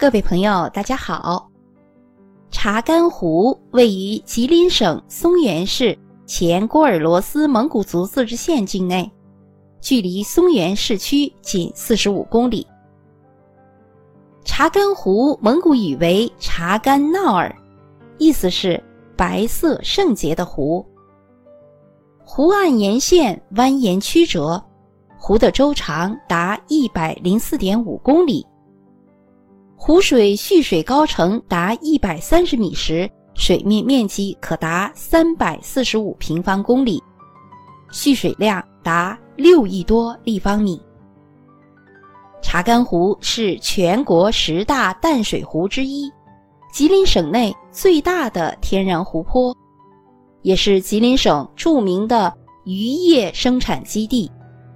各位朋友，大家好。查干湖位于吉林省松原市前郭尔罗斯蒙古族自治县境内，距离松原市区仅四十五公里。查干湖蒙古语为查干闹尔，意思是白色圣洁的湖。湖岸沿线蜿蜒曲折，湖的周长达一百零四点五公里。湖水蓄水高程达一百三十米时，水面面积可达三百四十五平方公里，蓄水量达六亿多立方米。查干湖是全国十大淡水湖之一，吉林省内最大的天然湖泊，也是吉林省著名的渔业生产基地、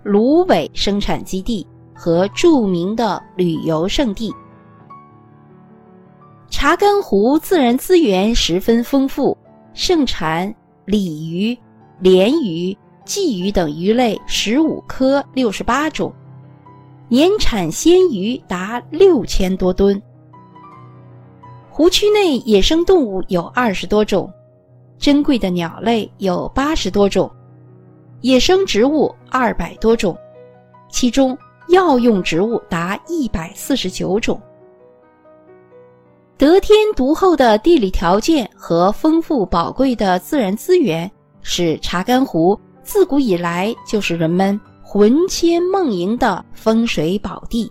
芦苇生产基地和著名的旅游胜地。查干湖自然资源十分丰富，盛产鲤鱼、鲢鱼、鲫鱼等鱼类十五科六十八种，年产鲜鱼达六千多吨。湖区内野生动物有二十多种，珍贵的鸟类有八十多种，野生植物二百多种，其中药用植物达一百四十九种。得天独厚的地理条件和丰富宝贵的自然资源，使查干湖自古以来就是人们魂牵梦萦的风水宝地。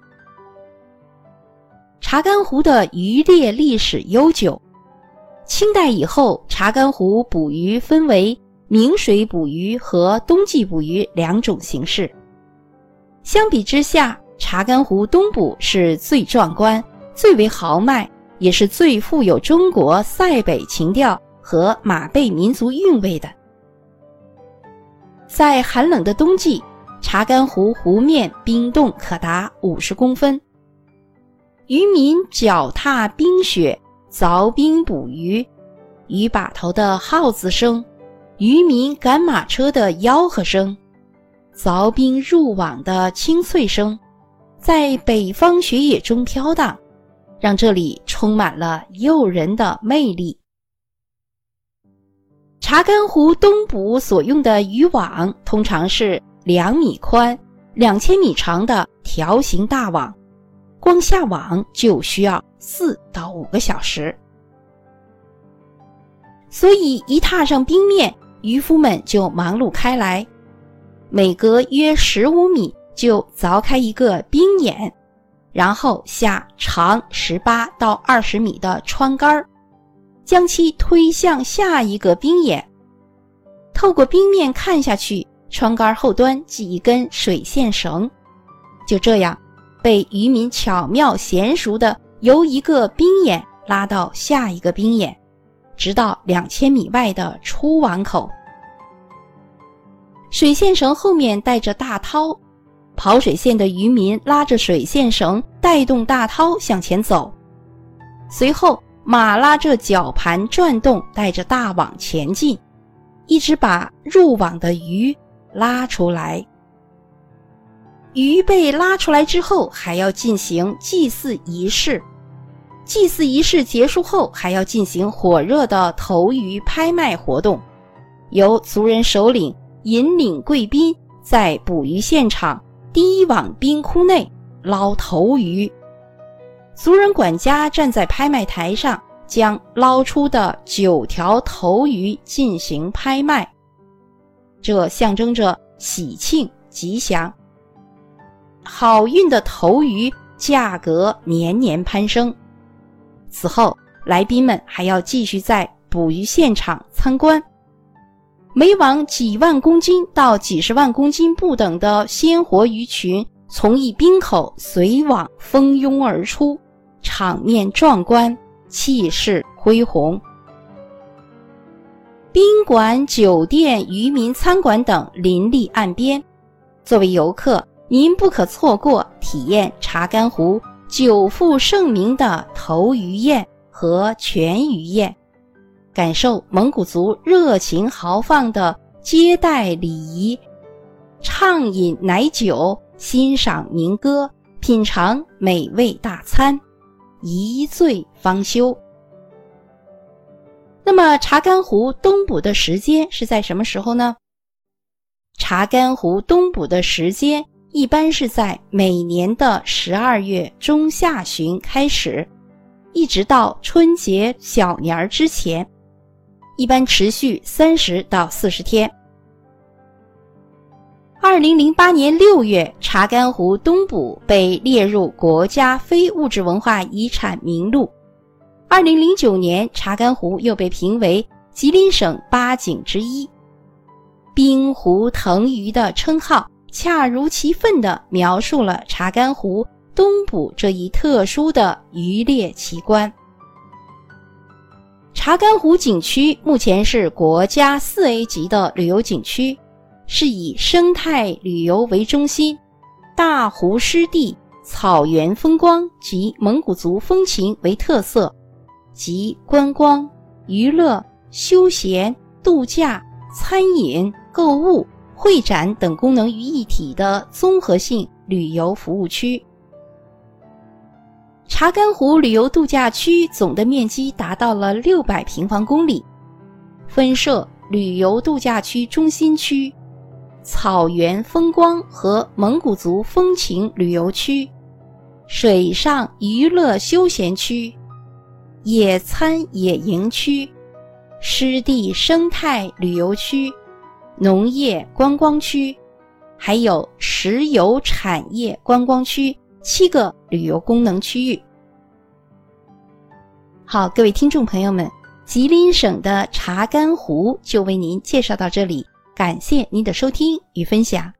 查干湖的渔猎历史悠久，清代以后，查干湖捕鱼分为明水捕鱼和冬季捕鱼两种形式。相比之下，查干湖东捕是最壮观、最为豪迈。也是最富有中国塞北情调和马背民族韵味的。在寒冷的冬季，查干湖湖面冰冻可达五十公分，渔民脚踏冰雪凿冰捕鱼，鱼把头的号子声，渔民赶马车的吆喝声，凿冰入网的清脆声，在北方雪野中飘荡。让这里充满了诱人的魅力。查干湖东捕所用的渔网通常是两米宽、两千米长的条形大网，光下网就需要四到五个小时。所以一踏上冰面，渔夫们就忙碌开来，每隔约十五米就凿开一个冰眼。然后下长十八到二十米的穿杆儿，将其推向下一个冰眼。透过冰面看下去，穿杆后端系一根水线绳，就这样被渔民巧妙娴熟的由一个冰眼拉到下一个冰眼，直到两千米外的出网口。水线绳后面带着大涛。跑水线的渔民拉着水线绳，带动大涛向前走。随后，马拉着绞盘转动，带着大网前进，一直把入网的鱼拉出来。鱼被拉出来之后，还要进行祭祀仪式。祭祀仪式结束后，还要进行火热的投鱼拍卖活动，由族人首领引领贵宾在捕鱼现场。低往冰窟内捞头鱼，族人管家站在拍卖台上，将捞出的九条头鱼进行拍卖，这象征着喜庆吉祥。好运的头鱼价格年年攀升。此后，来宾们还要继续在捕鱼现场参观。每网几万公斤到几十万公斤不等的鲜活鱼群从一冰口随网蜂拥而出，场面壮观，气势恢宏。宾馆、酒店、渔民餐馆等林立岸边，作为游客，您不可错过体验查干湖久负盛名的头鱼宴和全鱼宴。感受蒙古族热情豪放的接待礼仪，畅饮奶酒，欣赏民歌，品尝美味大餐，一醉方休。那么查干湖冬捕的时间是在什么时候呢？查干湖冬捕的时间一般是在每年的十二月中下旬开始，一直到春节小年儿之前，一般持续三十到四十天。二零零八年六月，查干湖冬捕被列入国家非物质文化遗产名录。二零零九年，查干湖又被评为吉林省八景之一。冰湖腾鱼的称号，恰如其分地描述了查干湖冬捕这一特殊的渔猎奇观。查干湖景区目前是国家四 A 级的旅游景区。是以生态旅游为中心，大湖湿地、草原风光及蒙古族风情为特色，集观光、娱乐、休闲、度假、餐饮、购物、会展等功能于一体的综合性旅游服务区。查干湖旅游度假区总的面积达到了六百平方公里，分设旅游度假区中心区。草原风光和蒙古族风情旅游区、水上娱乐休闲区、野餐野营区、湿地生态旅游区、农业观光区，还有石油产业观光区七个旅游功能区域。好，各位听众朋友们，吉林省的查干湖就为您介绍到这里。感谢您的收听与分享。